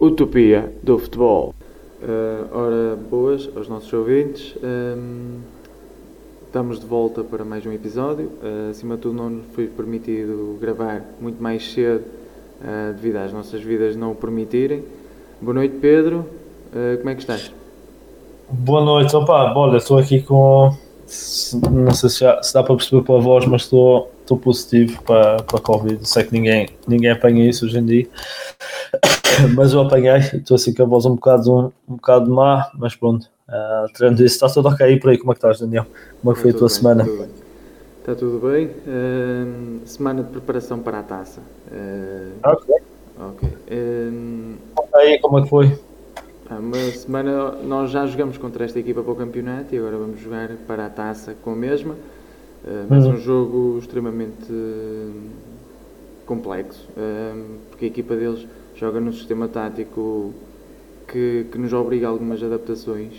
Utopia do Futebol. Uh, ora, boas aos nossos ouvintes. Um, estamos de volta para mais um episódio. Uh, acima de tudo, não nos foi permitido gravar muito mais cedo uh, devido às nossas vidas não o permitirem. Boa noite, Pedro. como é que estás? Boa noite, opa, olha, estou aqui com. Não sei se, já, se dá para perceber pela voz, mas estou, estou positivo para, para a Covid. Sei que ninguém, ninguém apanha isso hoje em dia. mas eu apanhei, estou assim com a voz um bocado, um, um bocado má, mas pronto. Uh, isso, está tudo ok por aí. Como é que estás, Daniel? Como é que foi a tua bem, semana? Tudo está tudo bem. Uh, semana de preparação para a taça. Uh, ok. Ok. Uh, aí, como é que foi? Uma semana nós já jogamos contra esta equipa para o campeonato e agora vamos jogar para a taça com a mesma. Uh, mas uhum. um jogo extremamente complexo, porque a equipa deles joga num sistema tático que, que nos obriga a algumas adaptações,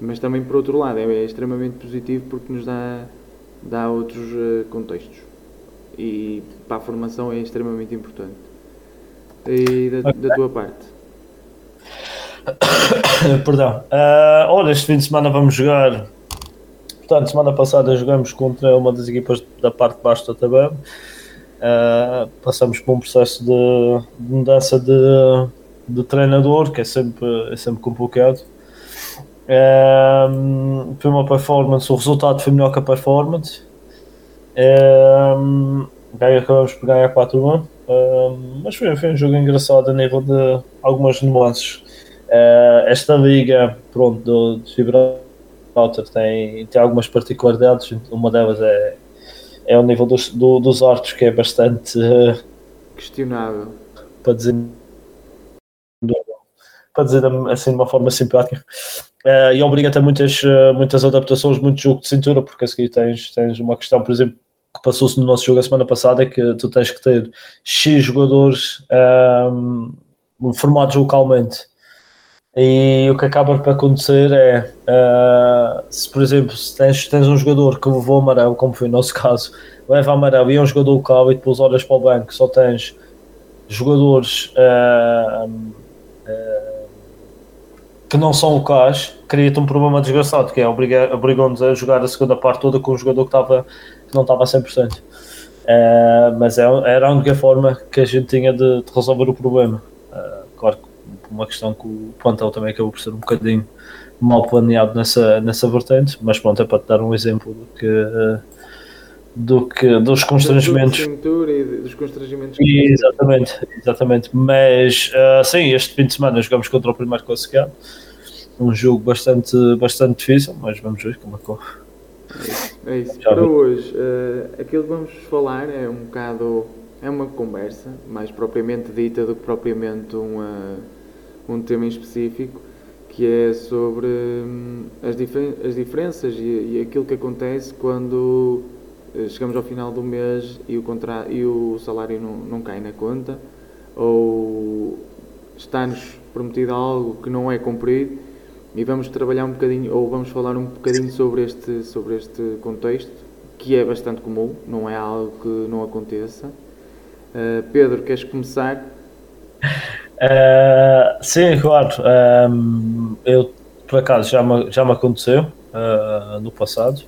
mas também por outro lado é, é, extremamente positivo porque nos dá, dá outros contextos e para a formação é extremamente importante. E da, okay. da tua parte? Perdão. Uh, olha, este fim de semana vamos jogar. Portanto, semana passada jogamos contra uma das equipas da parte de baixo da tabela Uh, passamos por um processo de, de mudança de, de, treinador, que é sempre, é sempre complicado. Uh, foi uma performance, o resultado foi melhor que a performance. Uh, acabamos por ganhar 4-1, uh, mas foi, foi, um jogo engraçado a nível de algumas nuances. Uh, esta liga, pronto, do, de tem, tem algumas particularidades, uma delas é é o nível dos, do, dos arcos que é bastante uh, questionável. para dizer para dizer assim de uma forma simpática. Uh, e obriga-te a muitas, uh, muitas adaptações, muito jogo de cintura porque a seguir tens, tens uma questão, por exemplo que passou-se no nosso jogo a semana passada é que tu tens que ter X jogadores um, formados localmente e o que acaba por acontecer é, uh, se por exemplo, se tens, tens um jogador que levou amarelo, como foi o nosso caso, leva amarelo e é um jogador local e depois olhas para o banco, só tens jogadores uh, uh, que não são locais, cria-te um problema desgraçado, que é obrigam-nos a jogar a segunda parte toda com um jogador que, estava, que não estava a 100%. Uh, mas é, era a única forma que a gente tinha de, de resolver o problema. claro que uma questão que o plantel também acabou por ser um bocadinho mal planeado nessa, nessa vertente, mas pronto, é para te dar um exemplo do que, do que dos constrangimentos. dos constrangimentos. Exatamente, exatamente. Mas uh, sim, este fim de semana jogamos contra o primeiro classificado. Um jogo bastante, bastante difícil, mas vamos ver como é que corre. É isso. Para hoje, uh, aquilo que vamos falar é um bocado. É uma conversa, mais propriamente dita do que propriamente uma um tema em específico que é sobre hum, as, difer as diferenças e, e, aquilo que acontece quando eh, chegamos ao final do mês e o, e o salário não, não cai na conta ou está-nos prometido algo que não é cumprido e vamos trabalhar um bocadinho ou vamos falar um bocadinho sobre este, sobre este contexto que é bastante comum, não é algo que não aconteça. Uh, Pedro, queres começar? Uh, sim, claro. Um, eu, por acaso, já me, já me aconteceu uh, no passado.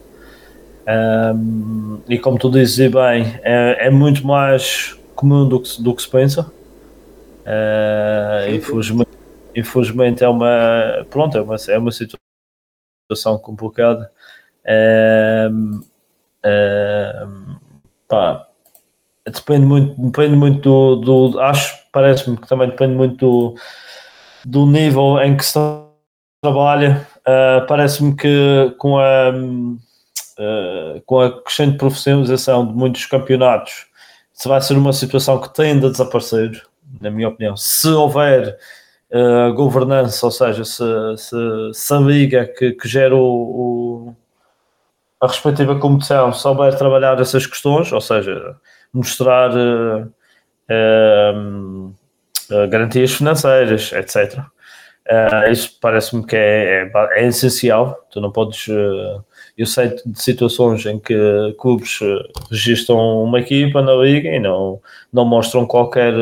Um, e como tu dizes bem, é, é, muito mais comum do que, do que se pensa. Uh, infelizmente, infelizmente é uma pronto, é uma, é uma situação complicada. Um, um, pá, depende muito, depende muito do, do acho parece-me que também depende muito do, do nível em que se trabalha. Uh, parece-me que com a, uh, com a crescente profissionalização de muitos campeonatos, se vai ser uma situação que tende a desaparecer, na minha opinião. Se houver uh, governança, ou seja, se, se, se a liga que, que gera o, o, a respectiva competição souber trabalhar essas questões, ou seja, mostrar uh, garantias financeiras, etc. Uh, isso parece-me que é, é, é, essencial. Tu não podes. Uh, eu sei de situações em que clubes registram uma equipa na liga e não, não mostram qualquer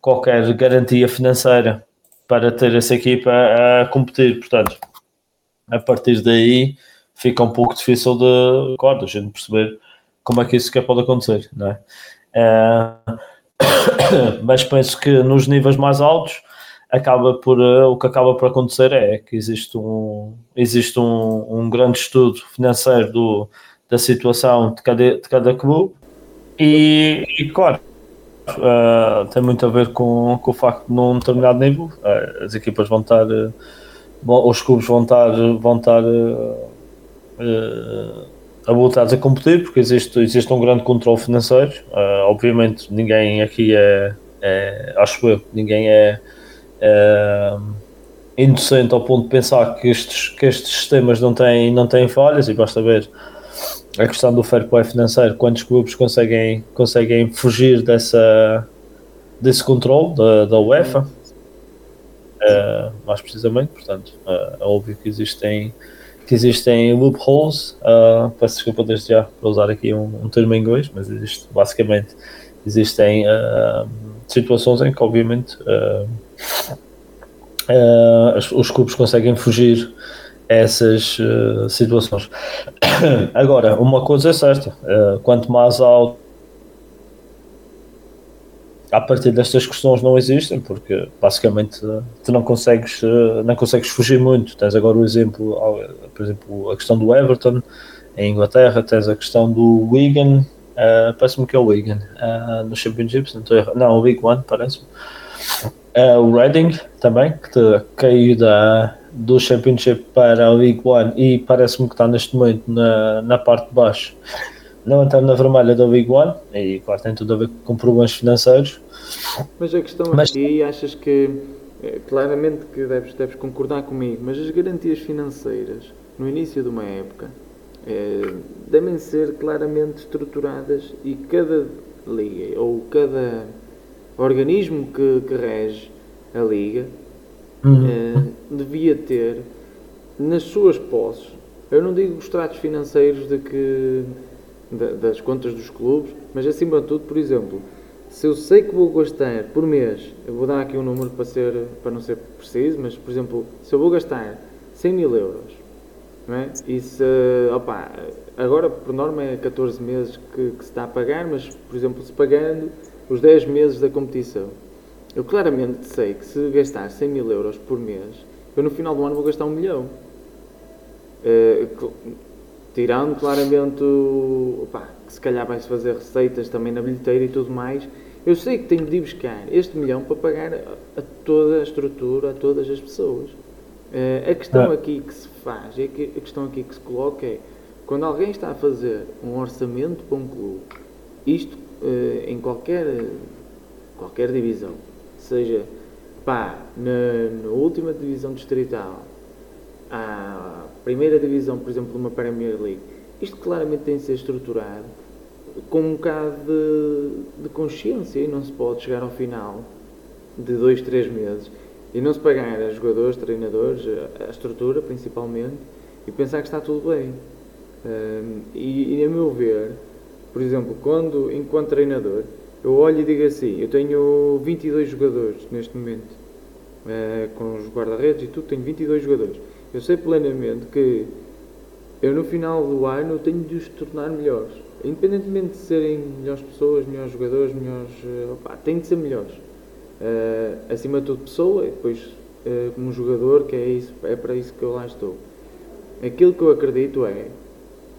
qualquer garantia financeira para ter essa equipa a competir. Portanto, a partir daí fica um pouco difícil de, claro, a gente perceber como é que isso sequer pode acontecer, não é? Uh, mas penso que nos níveis mais altos acaba por uh, o que acaba por acontecer é que existe um existe um, um grande estudo financeiro do, da situação de cada, de cada clube. E, e claro uh, tem muito a ver com, com o facto de num determinado nível uh, as equipas vão estar os clubes vão estar vão estar habilitados a competir porque existe, existe um grande controle financeiro. Uh, obviamente, ninguém aqui é, é, acho eu, ninguém é, é inocente ao ponto de pensar que estes, que estes sistemas não têm, não têm falhas e basta ver a questão do fair play financeiro, quantos clubes conseguem, conseguem fugir dessa, desse controle da, da UEFA. Uh, mais precisamente, portanto, uh, é óbvio que existem que existem loopholes, uh, peço desculpa desde já para usar aqui um, um termo em inglês, mas existe, basicamente existem uh, situações em que obviamente uh, uh, os, os clubes conseguem fugir a essas situações. Agora, uma coisa é certa, quanto mais alto a partir destas questões não existem, porque basicamente tu não consegues, não consegues fugir muito. Tens agora o exemplo, por exemplo, a questão do Everton em Inglaterra, tens a questão do Wigan, uh, parece-me que é o Wigan, uh, no Championship, não não, o League One, parece-me. Uh, o Reading também, que te, caiu da, do Championship para a League One e parece-me que está neste momento na, na parte de baixo não entrar na vermelha da Big One, e claro, tem tudo a ver com problemas financeiros. Mas a questão mas... aqui, achas que, eh, claramente que deves, deves concordar comigo, mas as garantias financeiras, no início de uma época, é, devem ser claramente estruturadas e cada liga, ou cada organismo que, que rege a liga, uhum. é, devia ter nas suas posses, eu não digo os tratos financeiros de que das contas dos clubes, mas acima de tudo, por exemplo, se eu sei que vou gastar por mês, eu vou dar aqui um número para, ser, para não ser preciso, mas por exemplo, se eu vou gastar 100 mil euros, não é? E se, opa, agora por norma é 14 meses que, que se está a pagar, mas por exemplo, se pagando os 10 meses da competição, eu claramente sei que se gastar 100 mil euros por mês, eu no final do ano vou gastar um milhão. Uh, tirando claramente opa, que se calhar vai-se fazer receitas também na bilheteira e tudo mais, eu sei que tenho de ir buscar este milhão para pagar a, a toda a estrutura, a todas as pessoas. Uh, a questão ah. aqui que se faz, é que, a questão aqui que se coloca é, quando alguém está a fazer um orçamento para um clube, isto uh, em qualquer, qualquer divisão, seja pá, na, na última divisão distrital, à primeira divisão, por exemplo, de uma Premier League, isto claramente tem de ser estruturado com um bocado de, de consciência e não se pode chegar ao final de dois, três meses e não se pagar a jogadores, treinadores, a, estrutura principalmente, e pensar que está tudo bem. Um, e, e, a meu ver, por exemplo, quando, enquanto treinador, eu olho e digo assim: eu tenho 22 jogadores neste momento, uh, com os guarda-redes e tudo, tenho 22 jogadores. Eu sei plenamente que eu no final do ano tenho de os tornar melhores. Independentemente de serem melhores pessoas, melhores jogadores, melhores. Eh, opa, tem de ser melhores. Uh, acima de tudo, pessoa e depois uh, como jogador, que é, isso, é para isso que eu lá estou. Aquilo que eu acredito é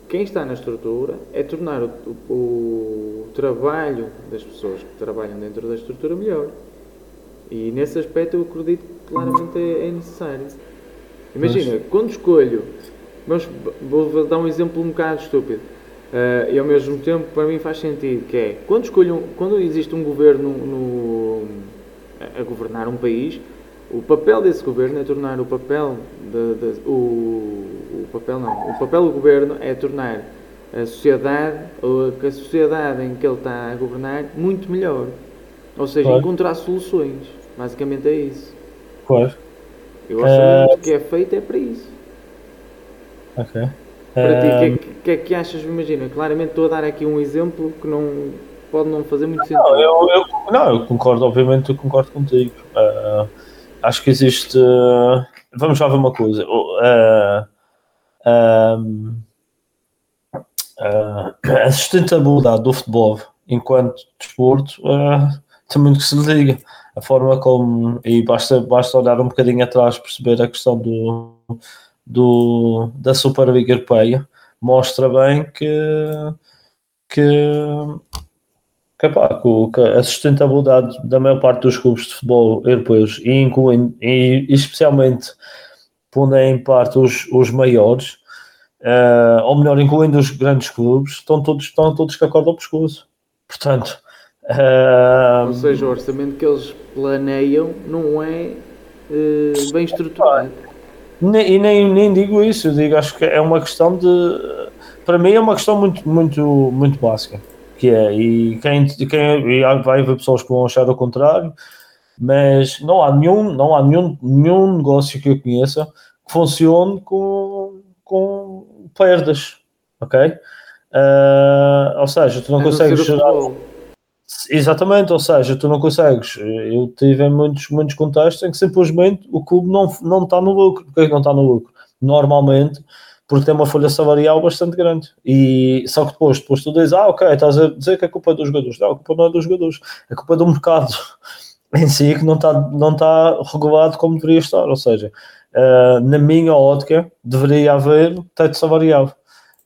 quem está na estrutura é tornar o, o, o trabalho das pessoas que trabalham dentro da estrutura melhor. E nesse aspecto eu acredito que claramente é, é necessário. Imagina, mas... quando escolho, mas vou dar um exemplo um bocado estúpido, uh, e ao mesmo tempo para mim faz sentido, que é, quando escolho, quando existe um governo no, a governar um país, o papel desse governo é tornar o papel de, de, o, o papel não, o papel do governo é tornar a sociedade, ou a, a sociedade em que ele está a governar, muito melhor. Ou seja, claro. encontrar soluções. Basicamente é isso. Claro. Eu acho uh... que é feito é para isso. Ok. Para uh... ti, o que, é que, é que achas? Imagina, claramente estou a dar aqui um exemplo que não, pode não fazer muito sentido. Não, eu, eu, não, eu concordo, obviamente, eu concordo contigo. Uh, acho que existe. Uh, vamos lá ver uma coisa. Uh, a sustentabilidade do futebol enquanto desporto tem muito que se liga. A forma como. E basta, basta olhar um bocadinho atrás perceber a questão do, do, da Superliga Europeia. Mostra bem que. que que, pá, que a sustentabilidade da maior parte dos clubes de futebol europeus, e, incluindo, e especialmente pondo em parte os, os maiores, uh, ou melhor, incluindo os grandes clubes, estão todos, estão todos com a corda ao pescoço. Portanto, ou seja, o orçamento que eles planeiam não é uh, bem estruturado. E nem, nem digo isso, eu digo, acho que é uma questão de. Para mim, é uma questão muito, muito, muito básica que é. E quem, quem e vai haver pessoas que vão achar o contrário, mas não há nenhum, não há nenhum, nenhum negócio que eu conheça que funcione com, com perdas, ok? Uh, ou seja, tu não é consegues gerar. Exatamente, ou seja, tu não consegues. Eu tive muitos, muitos contextos em que simplesmente o clube não, não está no lucro. Porquê que não está no lucro? Normalmente porque tem uma folha salarial bastante grande. E só que depois, depois tu dizes, ah, ok, estás a dizer que a culpa é dos jogadores. Não, a culpa não é dos jogadores, a culpa é do mercado em si que não está, não está regulado como deveria estar. Ou seja, uh, na minha ótica, deveria haver teto salarial.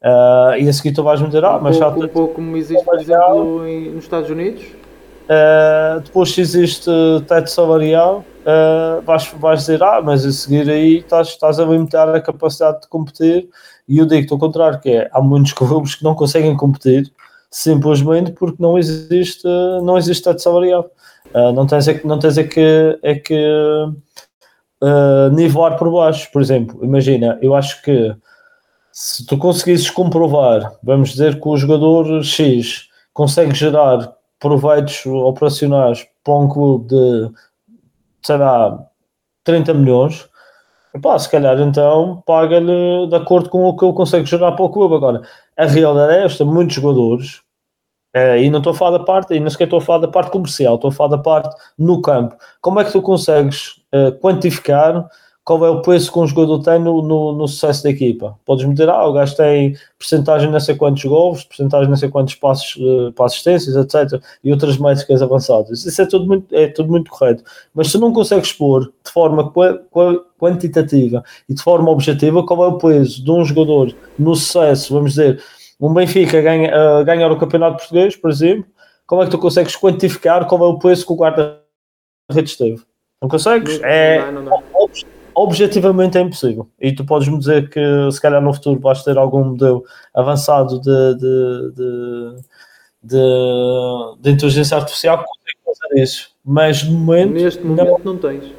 Uh, e a seguir tu vais me dizer, ah, mas um pouco, um pouco como existe, por exemplo, em, nos Estados Unidos? Uh, depois, se existe teto salarial, uh, vais, vais dizer, ah, mas a seguir aí estás, estás a limitar a capacidade de competir. E eu digo-te ao contrário, que é, há muitos clubes que não conseguem competir simplesmente porque não existe, não existe teto salarial. Uh, não tens, é, não tens é que, é que uh, nivelar por baixo. Por exemplo, imagina, eu acho que se tu conseguisses comprovar, vamos dizer que o jogador X consegue gerar proveitos operacionais para um clube de, sei lá, 30 milhões, epá, se calhar então paga-lhe de acordo com o que ele consegue gerar para o clube. Agora, a realidade é esta: muitos jogadores, é, e não estou a falar da parte, e não sequer estou a falar da parte comercial, estou a falar da parte no campo. Como é que tu consegues é, quantificar qual é o preço que um jogador tem no, no, no sucesso da equipa. Podes me dizer, ah, o gajo tem porcentagem não sei quantos gols, porcentagem não sei quantos passos uh, para assistências, etc. E outras métricas avançadas. Isso é tudo muito, é tudo muito correto. Mas se não consegues expor de forma quantitativa e de forma objetiva qual é o peso de um jogador no sucesso, vamos dizer, um Benfica ganha, uh, ganhar o Campeonato Português, por exemplo, como é que tu consegues quantificar qual é o peso que o guarda-redes teve? Não consegues? Não, é, não, não, objetivamente é impossível. E tu podes-me dizer que se calhar no futuro vais ter algum modelo avançado de, de, de, de, de inteligência artificial que consegue fazer isso. Mas no momento. Neste momento não, não, tens.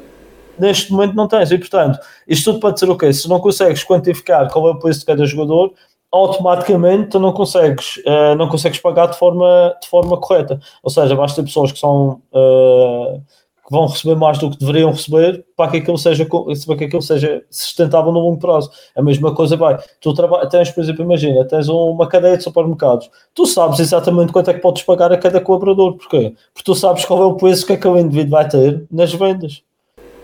Neste momento não tens. E portanto, isto tudo pode dizer o quê? Se não consegues quantificar qual é o preço de cada jogador, automaticamente tu não consegues, uh, não consegues pagar de forma, de forma correta. Ou seja, basta ter pessoas que são. Uh, que vão receber mais do que deveriam receber para que aquilo seja, para que aquilo seja sustentável no longo prazo. A mesma coisa vai. Tu tens, por exemplo, imagina, tens uma cadeia de supermercados. Tu sabes exatamente quanto é que podes pagar a cada colaborador. Porquê? Porque tu sabes qual é o preço que aquele indivíduo vai ter nas vendas.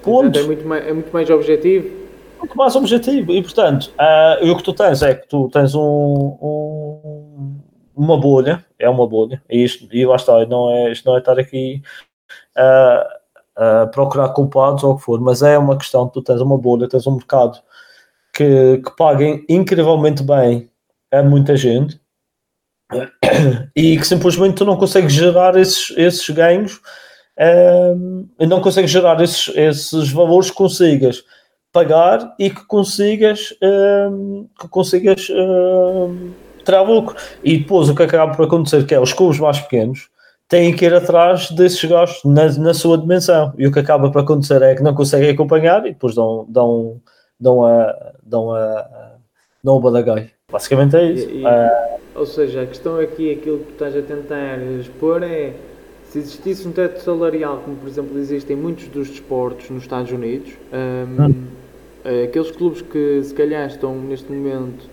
Ponto. É muito mais, é muito mais objetivo. Muito mais objetivo. E, portanto, uh, o que tu tens é que tu tens um, um uma bolha, é uma bolha, e, isto, e lá está, não é, isto não é estar aqui uh, uh, procurar culpados ou o que for, mas é uma questão, tu tens uma bolha, tens um mercado que, que paguem incrivelmente bem a muita gente e que simplesmente tu não consegues gerar esses, esses ganhos um, e não consegues gerar esses, esses valores que consigas pagar e que consigas um, que consigas um, tirar lucro. E depois o que acaba por acontecer que é os clubes mais pequenos têm que ir atrás desses gastos na, na sua dimensão. E o que acaba por acontecer é que não conseguem acompanhar e depois dão, dão, dão, a, dão, a, dão o badagai. Basicamente é isso. E, e, uh, ou seja, a questão aqui, aquilo que tu estás a tentar expor é se existisse um teto salarial, como por exemplo existe em muitos dos desportos nos Estados Unidos, um, hum. aqueles clubes que se calhar estão neste momento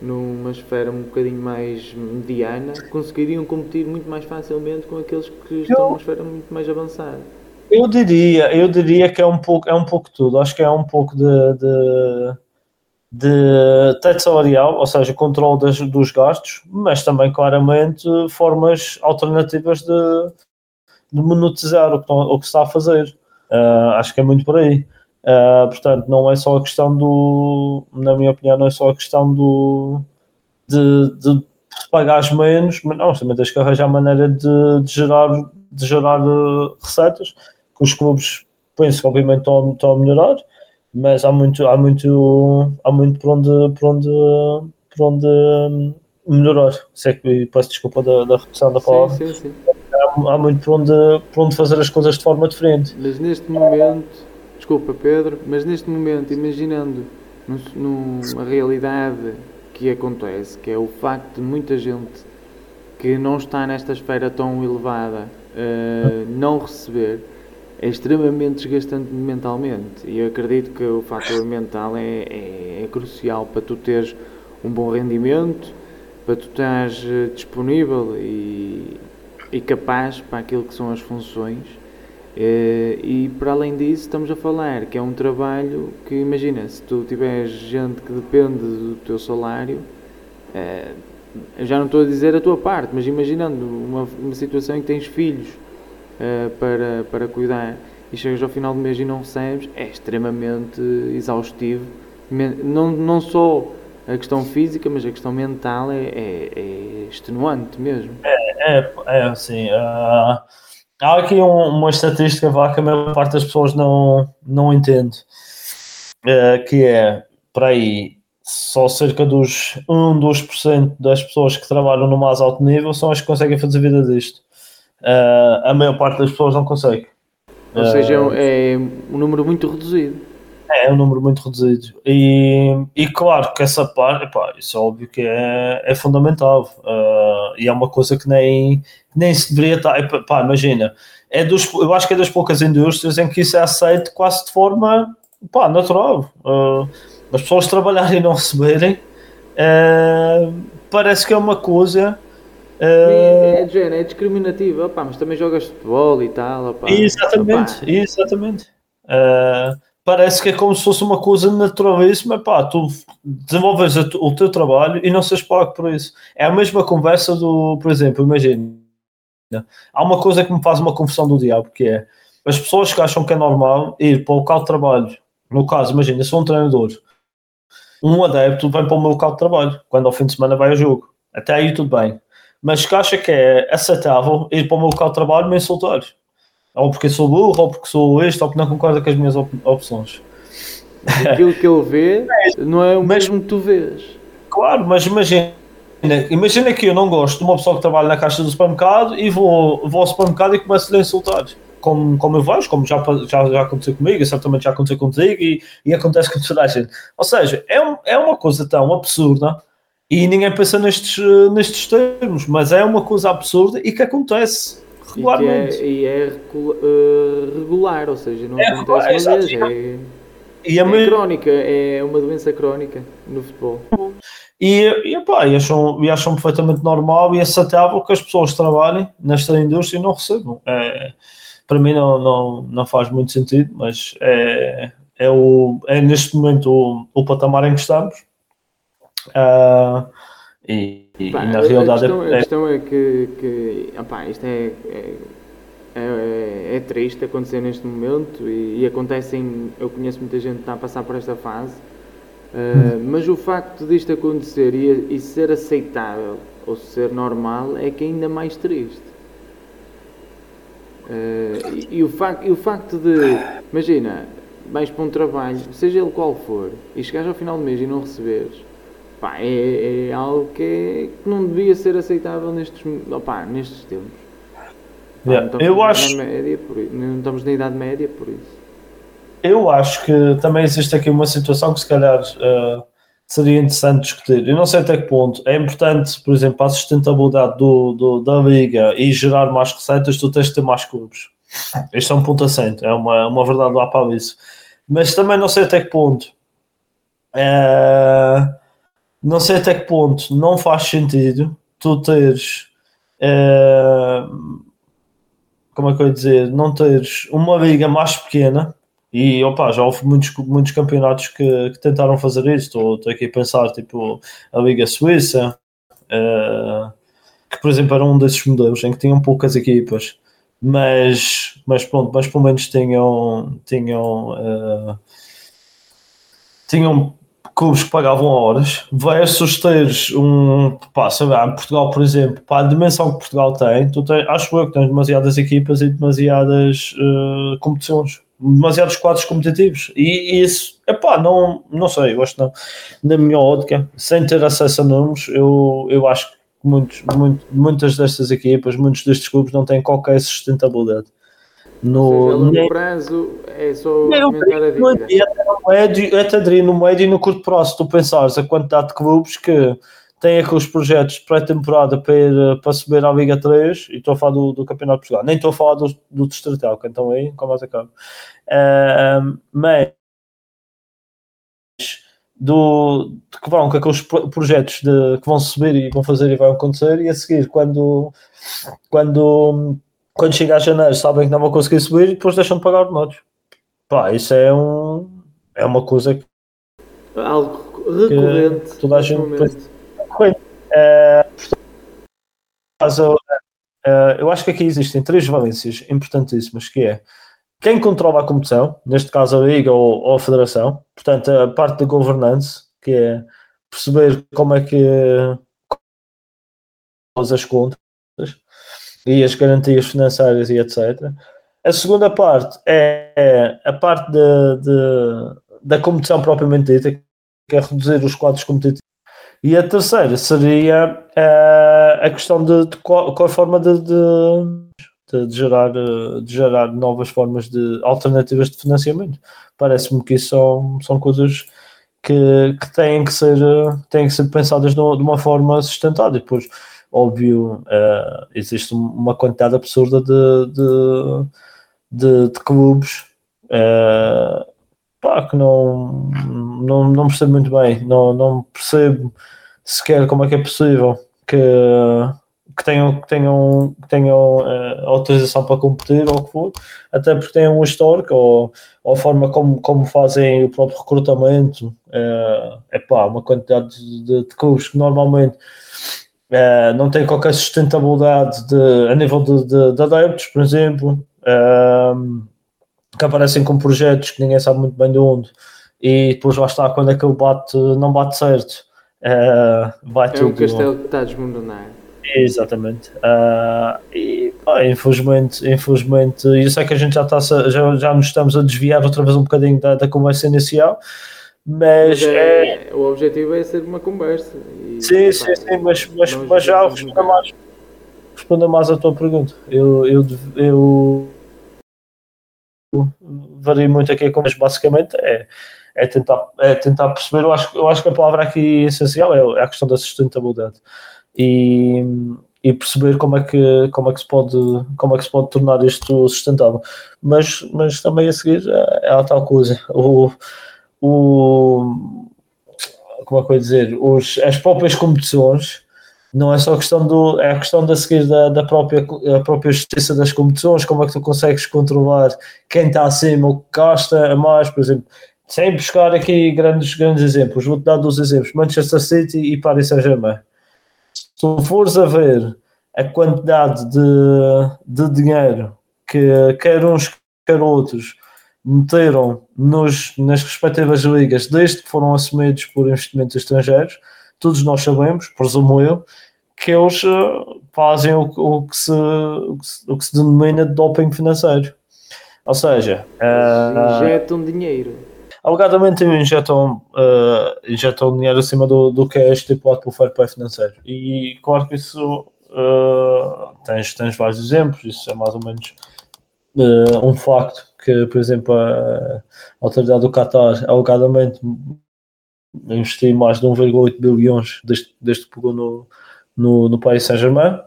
numa esfera um bocadinho mais mediana, conseguiriam competir muito mais facilmente com aqueles que estão numa esfera muito mais avançada. Eu diria, eu diria que é um pouco, é um pouco tudo. Acho que é um pouco de, de, de teto salarial, ou seja, controle das, dos gastos, mas também claramente formas alternativas de, de monetizar o que, o que se está a fazer. Uh, acho que é muito por aí. Uh, portanto, não é só a questão do, na minha opinião, não é só a questão do de, de pagares menos, mas não, também tens que arranjar maneira de, de gerar, de gerar uh, receitas, que os clubes penso que obviamente estão, estão a melhorar, mas há muito, há muito, há muito por onde, por onde, por onde hum, melhorar. Sei que peço desculpa da, da repetição da palavra. Sim, sim, sim. Há, há, muito por onde, por onde fazer as coisas de forma diferente. Mas neste momento Desculpa, Pedro, mas neste momento, imaginando numa realidade que acontece, que é o facto de muita gente que não está nesta esfera tão elevada uh, não receber, é extremamente desgastante mentalmente. E eu acredito que o fator mental é, é, é crucial para tu teres um bom rendimento, para tu estares eh, disponível e, e capaz para aquilo que são as funções e para além disso, estamos a falar que é um trabalho que, imagina, se tu tiveres gente que depende do teu salário, eh, já não estou a dizer a tua parte, mas imaginando uma, uma situação em que tens filhos eh, para, para cuidar e chegas ao final do mês e não recebes, é extremamente exaustivo. Não, não só a questão física, mas a questão mental é, é, é extenuante mesmo. É, é, é assim. Uh Há aqui um, uma estatística vá, que a maior parte das pessoas não, não entende, uh, que é, para aí, só cerca dos 1, 2% das pessoas que trabalham no mais alto nível são as que conseguem fazer vida disto. Uh, a maior parte das pessoas não consegue. Ou seja, é, é um número muito reduzido. É, é um número muito reduzido. E, e claro que essa parte, epá, isso é óbvio que é, é fundamental. Uh, e é uma coisa que nem, nem se deveria estar. Epá, imagina, é dos, eu acho que é das poucas indústrias em que isso é aceito quase de forma pá, natural. Uh, as pessoas trabalharem e não receberem uh, parece que é uma coisa. É, é, é discriminativa, opá, mas também jogas futebol e tal. Opá, exatamente, opá. exatamente. Uh, parece que é como se fosse uma coisa naturalíssima, pá, tu desenvolves o teu trabalho e não seres pago por isso. É a mesma conversa do, por exemplo, imagina, há uma coisa que me faz uma confusão do diabo, que é as pessoas que acham que é normal ir para o local de trabalho, no caso, imagina, sou um treinador, um adepto vem para o meu local de trabalho, quando ao fim de semana vai a jogo, até aí tudo bem, mas que acha que é aceitável ir para o meu local de trabalho me insultar ou porque sou burro, ou porque sou este, ou porque não concorda com as minhas op opções. Aquilo que ele vê não é o mas, mesmo que tu vês. Claro, mas imagina, imagina que eu não gosto de uma pessoa que trabalha na caixa do supermercado e vou, vou ao supermercado e começo a lhe insultar. Como, como eu vejo, como já, já, já aconteceu comigo, e certamente já aconteceu contigo e, e acontece com toda a gente. Ou seja, é, um, é uma coisa tão absurda e ninguém pensa nestes, nestes termos, mas é uma coisa absurda e que acontece regularmente. E, é, e é uh, regular, ou seja, não é acontece uma vez, é, e é, crónica, é uma doença crónica no futebol. E, e, pá, e, acham, e acham perfeitamente normal e aceitável que as pessoas trabalhem nesta indústria e não recebam. É, para mim não, não, não faz muito sentido, mas é, é, o, é neste momento o, o patamar em que estamos. Uh, e, e, pá, na realidade. A questão, é... a questão é que, que opá, isto é, é, é, é, triste acontecer neste momento e, e acontecem. Eu conheço muita gente que está a passar por esta fase, uh, mas o facto disto acontecer e, e ser aceitável ou ser normal é que é ainda mais triste. Uh, e, e, o facto, e o facto de, imagina, vais para um trabalho, seja ele qual for, e chegares ao final do mês e não receberes, Pá, é, é, algo que, é, que, não devia ser aceitável nestes, opa, nestes tempos. Yeah. Eu acho. Média, por, não estamos na idade média, por isso. Eu acho que também existe aqui uma situação que se calhar uh, seria interessante discutir. Eu não sei até que ponto é importante, por exemplo, a sustentabilidade do, do, da liga e gerar mais receitas, tu tens de ter mais clubes. Este é um ponto assente, é uma, uma verdade lá para isso. Mas também não sei até que ponto. Uh, não sei até que ponto não faz sentido tu teres. Uh, como é que eu ia dizer? Não teres uma liga mais pequena. E opa, já houve muitos, muitos campeonatos que, que tentaram fazer isso. Estou, estou aqui a pensar, tipo, a Liga Suíça, uh, que por exemplo era um desses modelos em que tinham poucas equipas, mas, mas pronto, mas pelo menos tinham, tinham, uh, tinham clubes que pagavam horas, versus teres um, pá, sei lá, Portugal, por exemplo, para a dimensão que Portugal tem, tu tens, acho eu que tens demasiadas equipas e demasiadas uh, competições, demasiados quadros competitivos, e, e isso, pá, não, não sei, eu acho não, na minha ótica, sem ter acesso a números, eu, eu acho que muitos, muito, muitas destas equipas, muitos destes clubes não têm qualquer sustentabilidade. No, seja, nem, prazo é só aumentar a dívida. No médio, é até no médio e no curto prazo, tu pensares a quantidade de clubes que têm aqueles projetos pré-temporada para, ir, para subir à Liga 3 e estou a falar do, do Campeonato de Portugal, nem estou a falar do, do Distrital, que então aí, como mais acaba. Uh, mas do, que vão, com aqueles projetos de, que vão subir e vão fazer e vão acontecer, e a seguir, quando, quando quando chega a janeiro sabem que não vão conseguir subir e depois deixam de pagar ordenados. Pá, isso é um é uma coisa que algo recorrente toda a gente é, portanto, é, eu acho que aqui existem três valências importantíssimas que é quem controla a competição, neste caso a Liga ou, ou a Federação, portanto a parte da governance, que é perceber como é que as contas e as garantias financeiras e etc. A segunda parte é a parte de, de, da competição propriamente dita, que é reduzir os quadros competitivos. E a terceira seria a, a questão de, de qual, qual a forma de, de, gerar, de gerar novas formas de alternativas de financiamento. Parece-me que isso são, são coisas que, que, têm, que, ser, têm que ser pensadas de uma forma sustentada. E depois, óbvio, uh, existe uma quantidade absurda de, de, de, de clubes uh, pá, que não, não, não percebo muito bem, não, não percebo sequer como é que é possível que, que tenham, que tenham, que tenham uh, autorização para competir ou que for, até porque têm um histórico ou, ou a forma como, como fazem o próprio recrutamento, uh, é pá, uma quantidade de, de clubes que normalmente Uh, não tem qualquer sustentabilidade de, a nível de, de, de adeptos, por exemplo, uh, que aparecem com projetos que ninguém sabe muito bem de onde, e depois lá está, quando aquilo bate, não bate certo, uh, vai é tudo. É um castelo que está a desmoronar. Exatamente. e pá, infelizmente, infelizmente, isso é que a gente já, está, já, já nos estamos a desviar outra vez um bocadinho da, da conversa inicial mas, mas é, é, o objetivo é ser uma conversa. E, sim, sim, sim, mas, mas, mas já responda mais, responda mais à tua pergunta. Eu, eu, eu, vario muito aqui com mas basicamente é, é, tentar, é tentar perceber, eu acho, eu acho que a palavra aqui essencial é, é a questão da sustentabilidade e, e perceber como é que como é que se pode como é que se pode tornar isto sustentável mas mas também a seguir é, é a tal coisa o o como é que eu ia dizer, os, as próprias competições, não é só a questão do, é a questão da seguir da, da própria, a própria justiça das competições, como é que tu consegues controlar quem está acima, o que gasta a mais, por exemplo, sem buscar aqui grandes, grandes exemplos, vou-te dar dois exemplos, Manchester City e Paris Saint-Germain. Se tu fores a ver a quantidade de, de dinheiro que quer uns, quer outros meteram nos, nas respectivas ligas desde que foram assumidos por investimentos estrangeiros, todos nós sabemos, presumo eu, que eles uh, fazem o, o, que se, o, que se, o que se denomina de doping financeiro. Ou seja, uh, injetam dinheiro. Alegadamente injetam, uh, injetam dinheiro acima do, do que é estipulado pelo fair play financeiro. E claro que isso uh, tens, tens vários exemplos, isso é mais ou menos uh, um facto que, por exemplo, a autoridade do Qatar alegadamente investiu mais de 1,8 bilhões desde, desde que pegou no, no, no Paris Saint-Germain.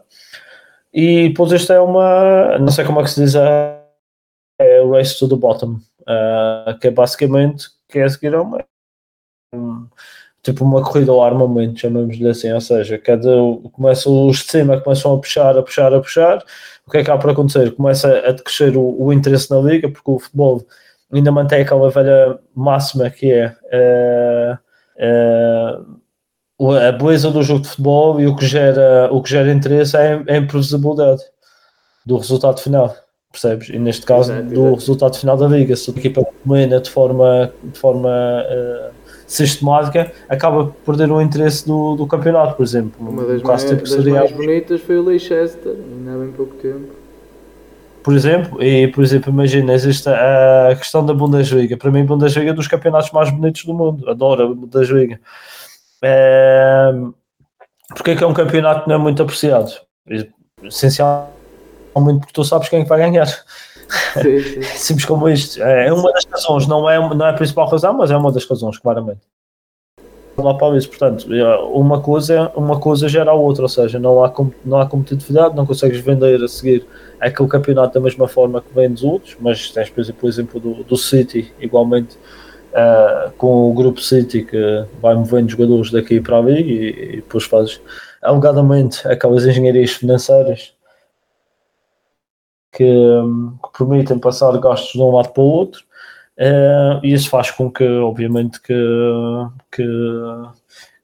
E depois isto é uma, não sei como é que se diz, é, é o race to the bottom, uh, que é basicamente, que é seguir uma, um, tipo uma corrida ao armamento, chamamos-lhe assim, ou seja, cada, começa os de cima começam a puxar, a puxar, a puxar, o que é que há para acontecer? Começa a crescer o, o interesse na liga, porque o futebol ainda mantém aquela velha máxima que é, é, é a beleza do jogo de futebol e o que gera, o que gera interesse é, é a imprevisibilidade do resultado final, percebes? E neste caso, exato, do exato. resultado final da liga, se a equipa domina de forma, de forma uh, sistemática, acaba por perder o interesse do, do campeonato, por exemplo. Uma das, mais, tipo, das mais bonitas foi o Leicester, ainda há bem pouco tempo. Por exemplo, e por exemplo, imagina, existe a questão da Bundesliga. Para mim, a Bundesliga é dos campeonatos mais bonitos do mundo. Adoro a Bundesliga. É... Porque é que é um campeonato que não é muito apreciado? Essencialmente porque tu sabes quem é vai ganhar. Sim, sim. Simples como isto. É uma das razões, não é, não é a principal razão, mas é uma das razões, claramente. Lá para isso, portanto, é, uma coisa, uma coisa gera a outra, ou seja, não há, não há competitividade, não consegues vender a seguir aquele campeonato da mesma forma que vem dos outros, mas tens, por exemplo do, do City, igualmente, uh, com o grupo City que vai movendo jogadores daqui para ali e, e depois fazes alegadamente aquelas engenharias financeiras que, que, permitem passar gastos de um lado para o outro uh, e isso faz com que obviamente que, que,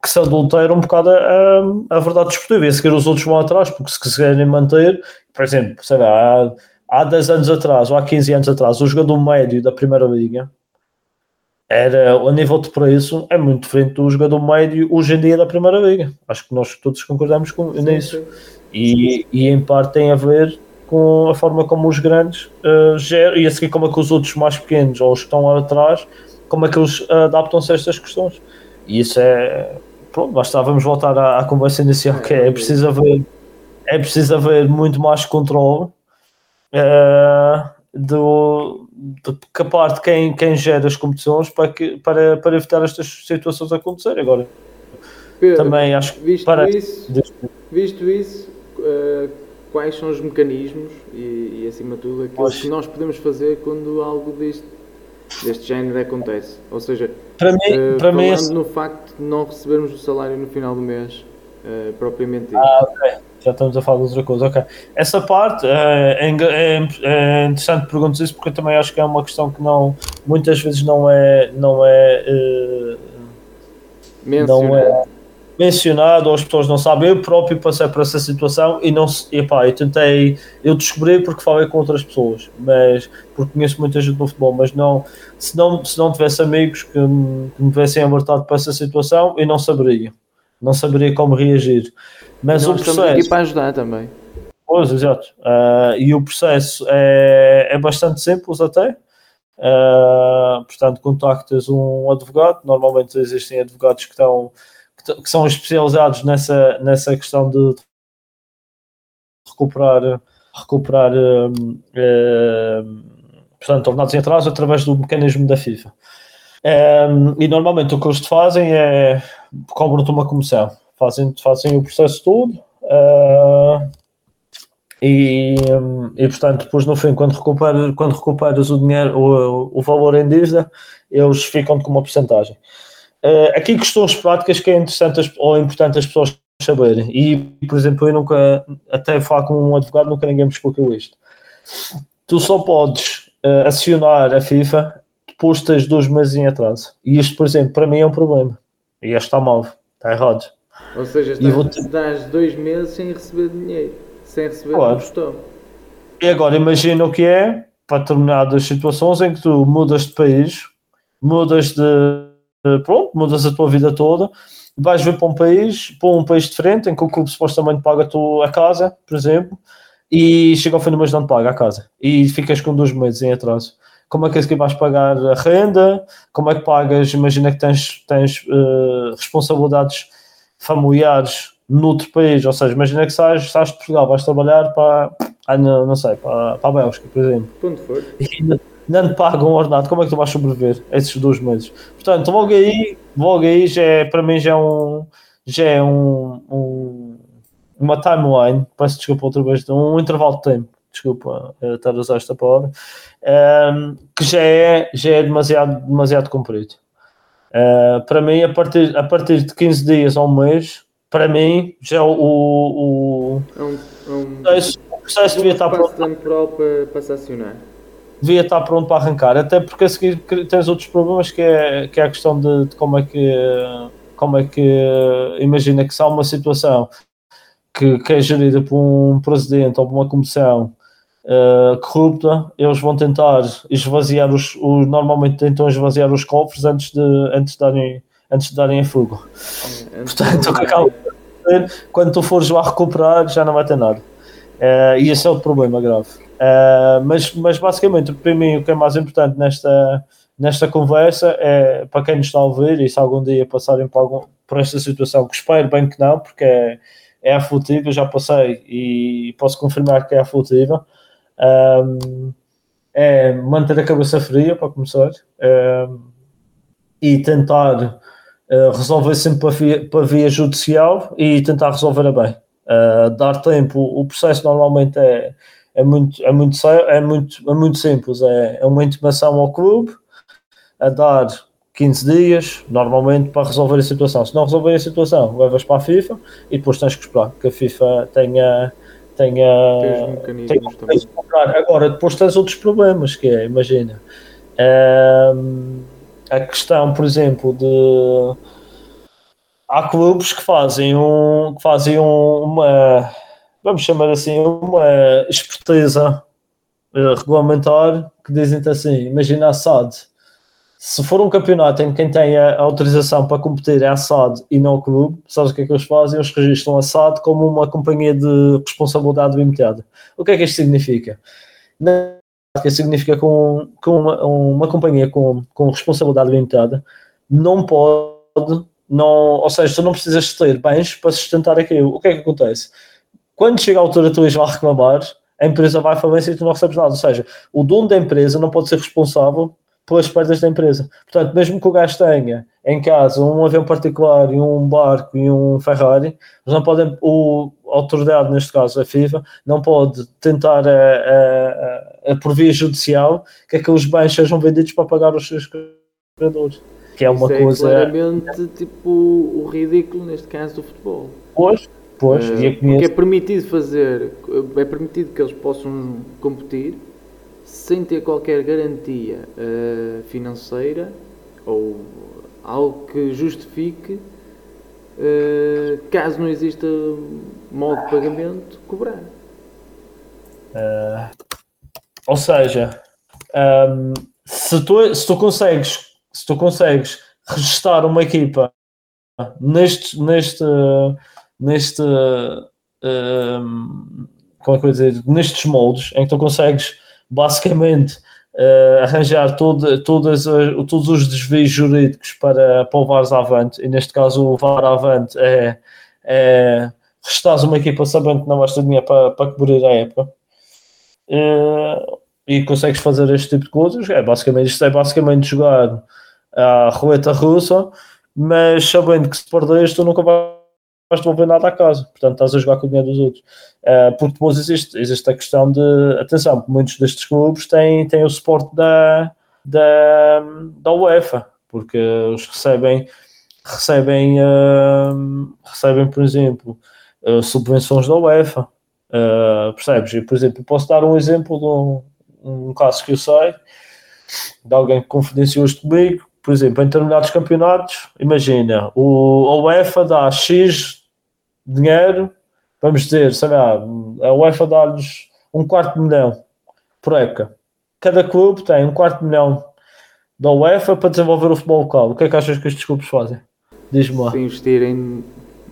que se adultera um bocado a, a verdade desportiva e a seguir os outros vão atrás porque se quiserem manter por exemplo, sei lá, há, há 10 anos atrás ou há 15 anos atrás o jogador médio da primeira liga era a nível de preço é muito diferente do jogador médio hoje em dia da primeira liga. Acho que nós todos concordamos com nisso. E, e em parte tem a ver com a forma como os grandes uh, geram e a seguir como é que os outros mais pequenos ou os que estão lá atrás, como é que eles adaptam-se a estas questões. E isso é. Pronto, basta vamos voltar à, à conversa inicial, que é, é preciso haver, é preciso haver muito mais controle. Uh, do, de que a parte quem, quem gera as competições para, que, para, para evitar estas situações acontecerem agora. Pedro, também acho que visto para... isso, visto isso uh, quais são os mecanismos e, e acima de tudo aquilo que nós podemos fazer quando algo deste, deste género acontece. Ou seja, para mim, uh, para mim esse... no facto de não recebermos o salário no final do mês, uh, propriamente ah, ok já estamos a falar de outra coisa. Ok. Essa parte é, é, é interessante perguntar isso porque eu também acho que é uma questão que não muitas vezes não é não é, uh, não é mencionado ou as pessoas não sabem. Eu próprio passei por essa situação e não e pá, eu tentei, eu descobri porque falei com outras pessoas, mas porque conheço muita gente no futebol, mas não se não, se não tivesse amigos que, que me tivessem alertado para essa situação, eu não saberia. Não saberia como reagir. Mas o processo. Aqui para ajudar também. Pois, exato. Uh, e o processo é, é bastante simples até. Uh, portanto, contactas um advogado. Normalmente existem advogados que, estão, que, que são especializados nessa, nessa questão de recuperar, recuperar uh, uh, portanto, ordenados em atraso através do mecanismo da FIFA. Um, e normalmente o que eles te fazem é cobram-te uma comissão fazem, fazem o processo todo uh, e, e portanto depois no fim quando recuperas, quando recuperas o dinheiro o, o valor em dívida eles ficam com uma porcentagem uh, aqui questões práticas que é interessante ou importante as pessoas saberem e por exemplo eu nunca até falar com um advogado nunca ninguém me explicou isto tu só podes uh, acionar a FIFA depois de teres dois meses em atraso e isto por exemplo para mim é um problema e este está mal, está errado ou seja, estás, te... dois meses sem receber dinheiro, sem receber claro. combustão. E agora imagina o que é para determinadas situações em que tu mudas de país, mudas de. Pronto, mudas a tua vida toda, vais ver para um país, para um país diferente, em que o clube supostamente paga a a casa, por exemplo, e chega ao fim do mês não te paga a casa e ficas com dois meses em atraso. Como é que é que vais pagar a renda? Como é que pagas? Imagina que tens, tens uh, responsabilidades familiares noutro país, ou seja, imagina que sais, sais de Portugal, vais trabalhar para, ah, não, não sei, para, para a Bélgica, por exemplo. For. E não te pagam um ordenado, como é que tu vais sobreviver a esses dois meses? Portanto, logo aí, logo aí já é, para mim já é um, já é um, um uma timeline, peço desculpa outra vez, um intervalo de tempo, desculpa eh, estar a usar esta palavra, um, ehm, que já é, já é demasiado, demasiado comprido. Uh, para mim, a partir, a partir de 15 dias ou um mês, para mim, já o, o, é um, é um, o processo devia estar pronto temporal para, para acionar. Devia estar pronto para arrancar, até porque a seguir tens outros problemas que é, que é a questão de, de como é que como é que imagina que se há uma situação que, que é gerida por um presidente ou por uma comissão uh, corrupta, eles vão tentar esvaziar os, os, normalmente tentam esvaziar os cofres antes de, antes de darem antes de darem a fuga. Portanto, quando tu fores lá recuperar, já não vai ter nada. Uh, e esse é o problema grave. Uh, mas, mas basicamente, para mim, o que é mais importante nesta, nesta conversa é para quem nos está a ouvir e se algum dia passarem por, algum, por esta situação, que espero bem que não, porque é, é aflutiva, eu já passei e posso confirmar que é aflutiva. Um, é manter a cabeça fria, para começar, um, e tentar uh, resolver sempre para via, para via judicial e tentar resolver a bem. Uh, dar tempo, o processo normalmente é, é, muito, é, muito, é, muito, é muito simples, é, é uma intimação ao clube, a dar 15 dias, normalmente, para resolver a situação. Se não resolver a situação, levas para a FIFA e depois tens que esperar que a FIFA tenha. tenha, tenha Agora, depois tens outros problemas, que é, imagina, um, a questão, por exemplo, de. Há clubes que fazem, um, que fazem um, uma, vamos chamar assim, uma esperteza uh, regulamentar que dizem assim: imagina a SAD se for um campeonato em que quem tem a autorização para competir é a SAD e não o clube, sabes o que é que eles fazem? Eles registram a SAD como uma companhia de responsabilidade limitada. O que é que isto significa? Na prática, significa que, um, que uma, uma, companhia com, com responsabilidade limitada não pode, não, ou seja, tu não precisas ter bens para sustentar aquilo. O que é que acontece? Quando chega a altura tu vais reclamar, a empresa vai falência e tu não recebes nada. Ou seja, o dono da empresa não pode ser responsável pelas perdas da empresa. Portanto, mesmo que o gajo tenha em casa um avião particular e um barco e um Ferrari, não podem, o, a autoridade, neste caso a FIFA, não pode tentar a, a, a, por via judicial que aqueles bens sejam vendidos para pagar os seus criadores. Que é uma Isso é coisa. É claramente tipo o ridículo neste caso do futebol. Pois, pois, uh, porque é permitido fazer, é permitido que eles possam competir sem ter qualquer garantia uh, financeira ou algo que justifique, uh, caso não exista modo de pagamento, cobrar. Ou seja, um, se, tu, se tu consegues se tu consegues registrar uma equipa neste neste neste um, como é que eu dizer, nestes moldes em que tu consegues basicamente uh, arranjar todo, todas, todos os desvios jurídicos para, para o VARs avante, e neste caso o VAR avante é, é restares uma equipa sabendo que não ter dinheiro para, para cobrir a época. Uh, e consegues fazer este tipo de coisas, é basicamente, isto é basicamente jogar a roleta russa, mas sabendo que se perderes tu nunca vais vais devolver nada à casa, portanto estás a jogar com o dinheiro dos outros. Uh, porque depois existe, existe a questão de, atenção, muitos destes clubes têm, têm o suporte da, da, da UEFA, porque eles recebem, recebem, uh, recebem por exemplo, uh, subvenções da UEFA, percebes? E, por exemplo, posso dar um exemplo de um, um caso que eu sei, de alguém que confidenciou isto comigo, por exemplo, em determinados campeonatos, imagina, o, a UEFA dá X dinheiro, vamos dizer, sei lá, a UEFA dá-lhes um quarto de milhão por época. Cada clube tem um quarto de milhão da UEFA para desenvolver o futebol local. O que é que achas que estes clubes fazem? Diz-me lá. Se investirem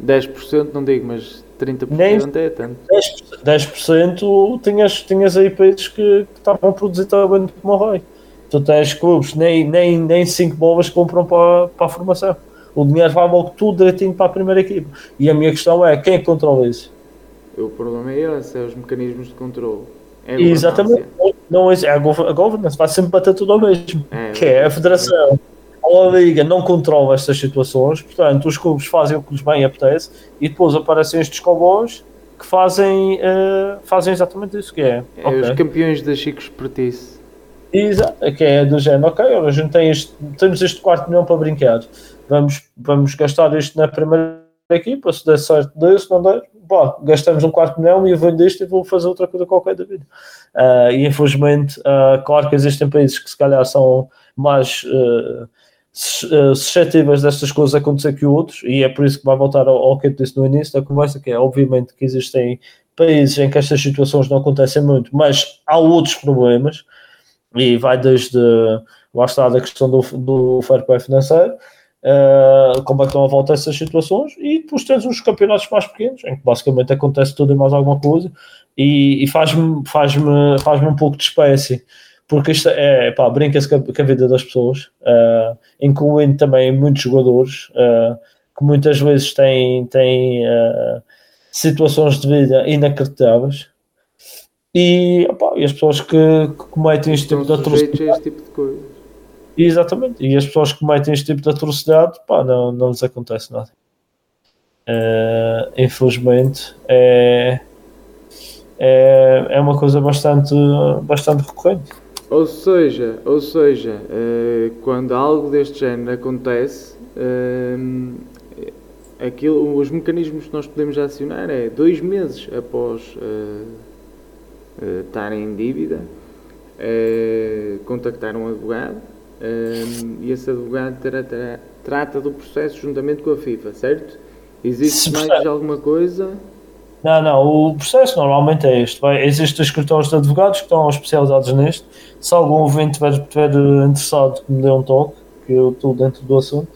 10%, não digo, mas 30% Nem é tanto. 10%, 10% tinhas, tinhas aí países que, que estavam a produzir também como o. Tu tens clubes, nem, nem, nem 5 bolas compram para, para a formação o dinheiro vai logo tudo direitinho para a primeira equipa. E a minha questão é, quem é que controla isso? O problema é esse, é os mecanismos de controle. É Exatamente. Não, é, a governance, vai sempre bater tudo ao mesmo. É, que é a federação. ou A liga não controla estas situações, portanto, os clubes fazem o que lhes bem apetece e depois aparecem estes cowboys que fazem, uh, fazem exatamente isso que é. é okay. Os campeões da Chico Espertice Exato, que é do género, ok, a gente tem este, temos este quarto milhão para brincar, vamos, vamos gastar isto na primeira equipa, se der certo, der, se não der, pá, gastamos um quarto milhão e eu vendo isto e vou fazer outra coisa qualquer da vida. Uh, e infelizmente, uh, claro que existem países que se calhar são mais uh, suscetíveis destas coisas acontecer que outros, e é por isso que vai voltar ao, ao que eu disse no início da conversa, que é obviamente que existem países em que estas situações não acontecem muito, mas há outros problemas, e vai desde lá está da questão do, do fair play financeiro, uh, como é que estão a volta essas situações, e depois tens os campeonatos mais pequenos, em que basicamente acontece tudo e mais alguma coisa, e, e faz-me faz -me, faz -me um pouco de espécie, porque isto é, pá, brinca-se com, com, a vida das pessoas, uh, incluindo também muitos jogadores, uh, que muitas vezes têm, têm situações de vida inacreditáveis, e, opa, e as pessoas que, que cometem este tipo de atrocidade. Exatamente, e as pessoas que cometem este tipo de atrocidade, pá, não, não lhes acontece nada. Uh, infelizmente, é, é, é uma coisa bastante, bastante recorrente. Ou seja, ou seja uh, quando algo deste género acontece, uh, aquilo, os mecanismos que nós podemos acionar é dois meses após estarem em dívida, contactar um advogado e esse advogado trata, trata do processo juntamente com a FIFA, certo? Existe mais alguma coisa? Não, não, o processo normalmente é este. Vai, existem escritórios de advogados que estão especializados neste. Se algum ouvinte estiver, estiver interessado, que me dê um toque, que eu estou dentro do assunto.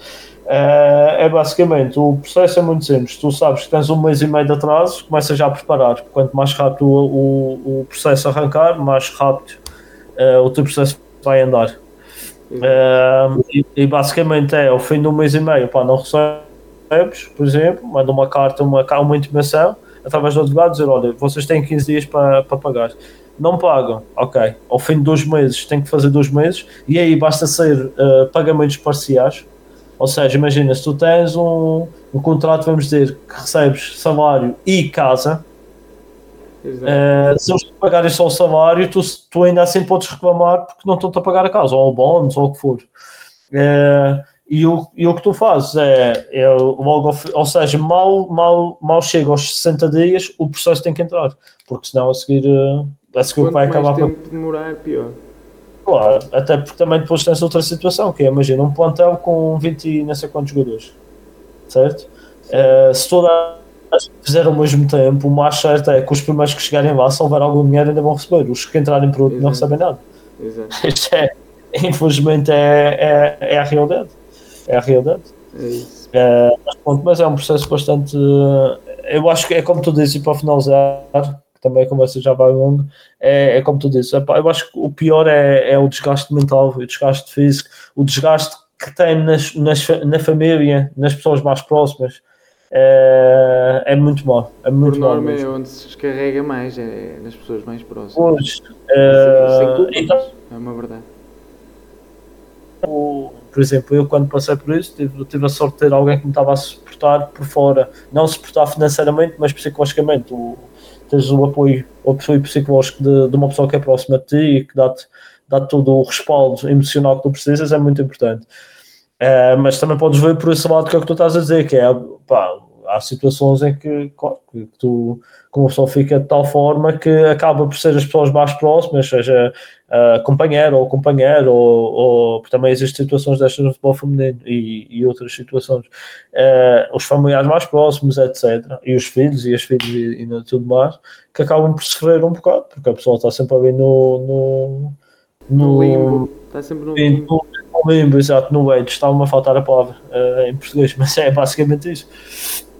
É, é basicamente, o processo é muito simples. Tu sabes que tens um mês e meio de atraso, começas já a preparar. Quanto mais rápido o, o, o processo arrancar, mais rápido uh, o teu processo vai andar. Uh, e, e, basicamente é ao fim de um mês e meio, pá, não recebes, por exemplo, manda uma carta, uma, uma intimação através do advogado dizer, olha, vocês têm 15 dias para, para pagar. Não pagam, ok. Ao fim de dois meses tem que fazer dois meses e aí basta ser uh, pagamentos parciais. Ou seja, imagina, se tu tens um, um contrato, vamos dizer, que recebes salário e casa, Uh, se eles pagarem só o salário, tu, tu ainda assim podes reclamar porque não estão-te a pagar a casa, ou o bónus, ou o que for. Uh, e, o, e o que tu fazes é, é logo, ou seja, mal, mal, mal chega aos 60 dias, o processo tem que entrar, porque senão a seguir, eh, a seguir vai acabar. Quanto tempo demorar, pior. Claro, até porque também depois tens outra situação, que é, imagina, um plantel com 20 e não sei quantos jogadores, certo? Uh, se toda fizer ao mesmo tempo, o mais certo é que os primeiros que chegarem lá, se houver algum dinheiro, ainda vão receber. Os que entrarem por outro Exato. não recebem nada. Exato. Isto é, infelizmente, é, é, é a realidade. É a realidade. É isso. É, mas, pronto, mas é um processo bastante. Eu acho que é como tu dizes, e para finalizar, que também a conversa já vai longo, é, é como tu dizes. Eu acho que o pior é, é o desgaste mental, o desgaste físico, o desgaste que tem nas, nas, na família, nas pessoas mais próximas é, é muito bom. É muito Por norma é onde se descarrega mais, é nas pessoas mais próximas. Pois, é, então, é uma verdade. Por exemplo, eu quando passei por isso, tive, tive a sorte de ter alguém que me estava a suportar por fora, não suportar financeiramente, mas psicologicamente. O, tens o apoio, o apoio psicológico de, de uma pessoa que é próxima de ti e que dá-te dá todo o respaldo emocional que tu precisas, é muito importante. Uh, mas também podes ver por esse lado que é o que tu estás a dizer, que é pá, há situações em que, claro, que tu, como pessoa fica de tal forma que acaba por ser as pessoas mais próximas, seja uh, companheiro ou companheiro, ou, ou também existem situações destas no futebol feminino e, e outras situações, uh, os familiares mais próximos, etc., e os filhos e as filhas e, e tudo mais, que acabam por sofrer um bocado, porque a pessoa está sempre ali no, no, no, no limbo, está sempre no limbo limbo, exato, no edge, estava-me a faltar a palavra uh, em português, mas é basicamente isso.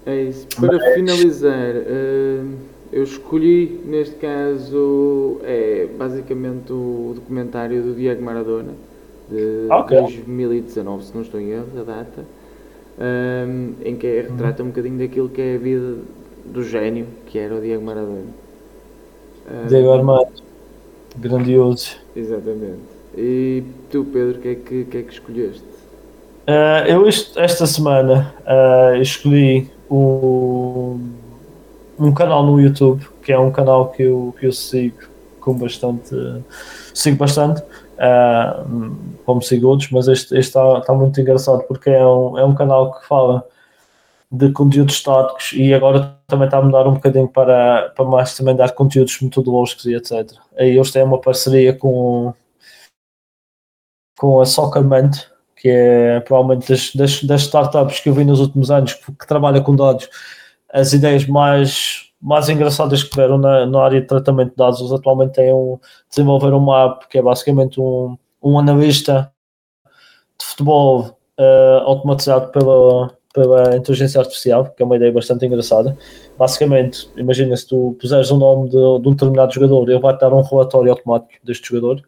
É isso. Para mas... finalizar, uh, eu escolhi, neste caso, é basicamente o documentário do Diego Maradona, de okay. 2019, se não estou em erro, a data, um, em que retrata um bocadinho daquilo que é a vida do gênio que era o Diego Maradona. Um, Diego Armado, grandioso. Exatamente. E tu, Pedro, o que, é que, que, é que escolheste? Uh, eu esta semana uh, escolhi um, um canal no YouTube, que é um canal que eu, que eu sigo com bastante sigo bastante, uh, como sigo outros, mas este está, está muito engraçado porque é um, é um canal que fala de conteúdos estáticos e agora também está a mudar um bocadinho para, para mais também dar conteúdos metodológicos e etc. Aí eles têm uma parceria com, com a Soccerment, que é provavelmente das, das, das, startups que eu vi nos últimos anos que, que trabalha com dados, as ideias mais, mais engraçadas que tiveram na, na área de tratamento de dados. Eles atualmente têm um, desenvolveram uma app que é basicamente um, um analista de futebol uh, automatizado pela pela inteligência artificial, que é uma ideia bastante engraçada. Basicamente, imagina se tu puseres o nome de, de um determinado jogador, ele vai-te dar um relatório automático deste jogador,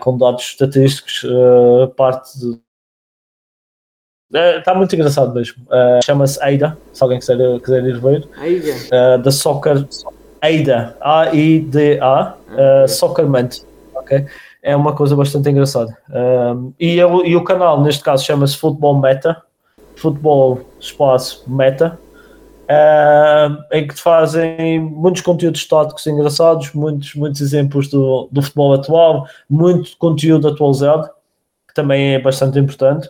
com dados estatísticos, uh, parte de. Está uh, muito engraçado mesmo. Chama-se AIDA, se alguém quiser, quiser ir ver. AIDA. da Soccer. AIDA, A-I-D-A, uh, Soccerment. Ok? É uma coisa bastante engraçada. e, eu, e o canal, neste caso, chama-se Football Meta futebol espaço meta, uh, em que te fazem muitos conteúdos estáticos engraçados, muitos, muitos exemplos do, do futebol atual, muito conteúdo atualizado, que também é bastante importante.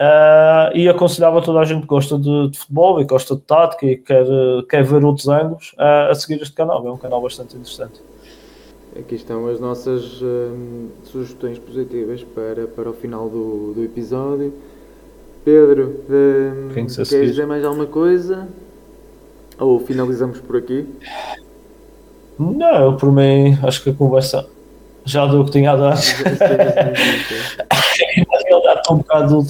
Uh, e aconselhava a toda a gente que gosta de, de, futebol e gosta de tática e quer, quer ver outros ângulos uh, a seguir este canal. É um canal bastante interessante. Aqui estão as nossas uh, sugestões positivas para, para o final do, do episódio. Pedro, um, queres dizer mais alguma coisa? Ou finalizamos por aqui? Não, por mim, acho que a conversa já deu o que tinha a dar. Estou um bocado,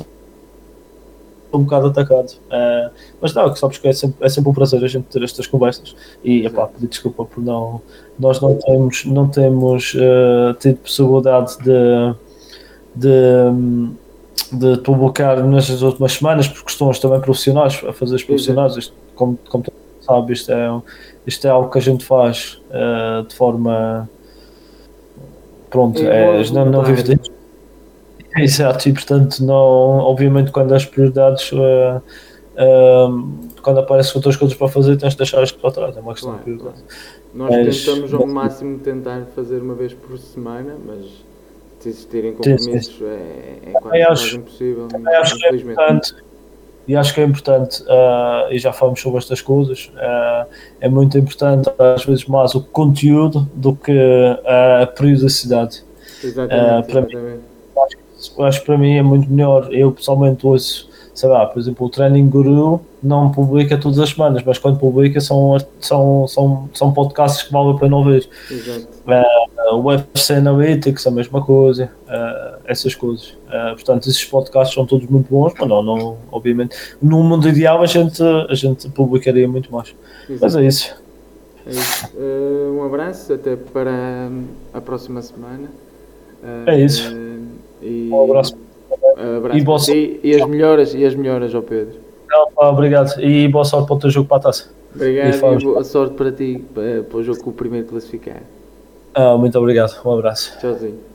um bocado atacado. Uh, mas não, só porque é sempre, é sempre um prazer a gente ter estas conversas. E epá, pedir desculpa por não. Nós não temos, não temos uh, tido possibilidade de. de de publicar nestas últimas semanas por questões também profissionais, a fazer os profissionais, isto, como, como tu sabes, isto é, isto é algo que a gente faz uh, de forma pronto, é, não, não vive disso. Exato, e portanto, não, obviamente, quando as prioridades, uh, uh, quando aparecem outras coisas para fazer, tens de deixar isto para trás, é uma questão claro, de prioridade. Nós mas, tentamos ao máximo tentar fazer uma vez por semana, mas se existirem compromissos sim, sim. é, é quase, acho, impossível, acho que é importante, e acho que é importante, uh, e já falamos sobre estas coisas, uh, é muito importante às vezes mais o conteúdo do que a periodicidade. Exatamente, uh, para exatamente. Mim, acho, acho que para mim é muito melhor, eu pessoalmente ouço sei lá, por exemplo, o Training Guru não publica todas as semanas, mas quando publica são, são, são, são podcasts que vale a pena ouvir. Uh, o UFC Analytics, a mesma coisa, uh, essas coisas. Uh, portanto, esses podcasts são todos muito bons, mas não, não, obviamente, no mundo ideal a gente, a gente publicaria muito mais. Exato. Mas é isso. É isso. Um abraço, até para a próxima semana. é isso. E... Um abraço. Abraço e, boa sorte. e as melhoras, e as melhoras ao Pedro. Não, obrigado. E boa sorte para o teu jogo para a taça. Obrigado e, e boa sorte para ti, para, para o jogo com o primeiro classificado. Ah, muito obrigado. Um abraço. Tchauzinho.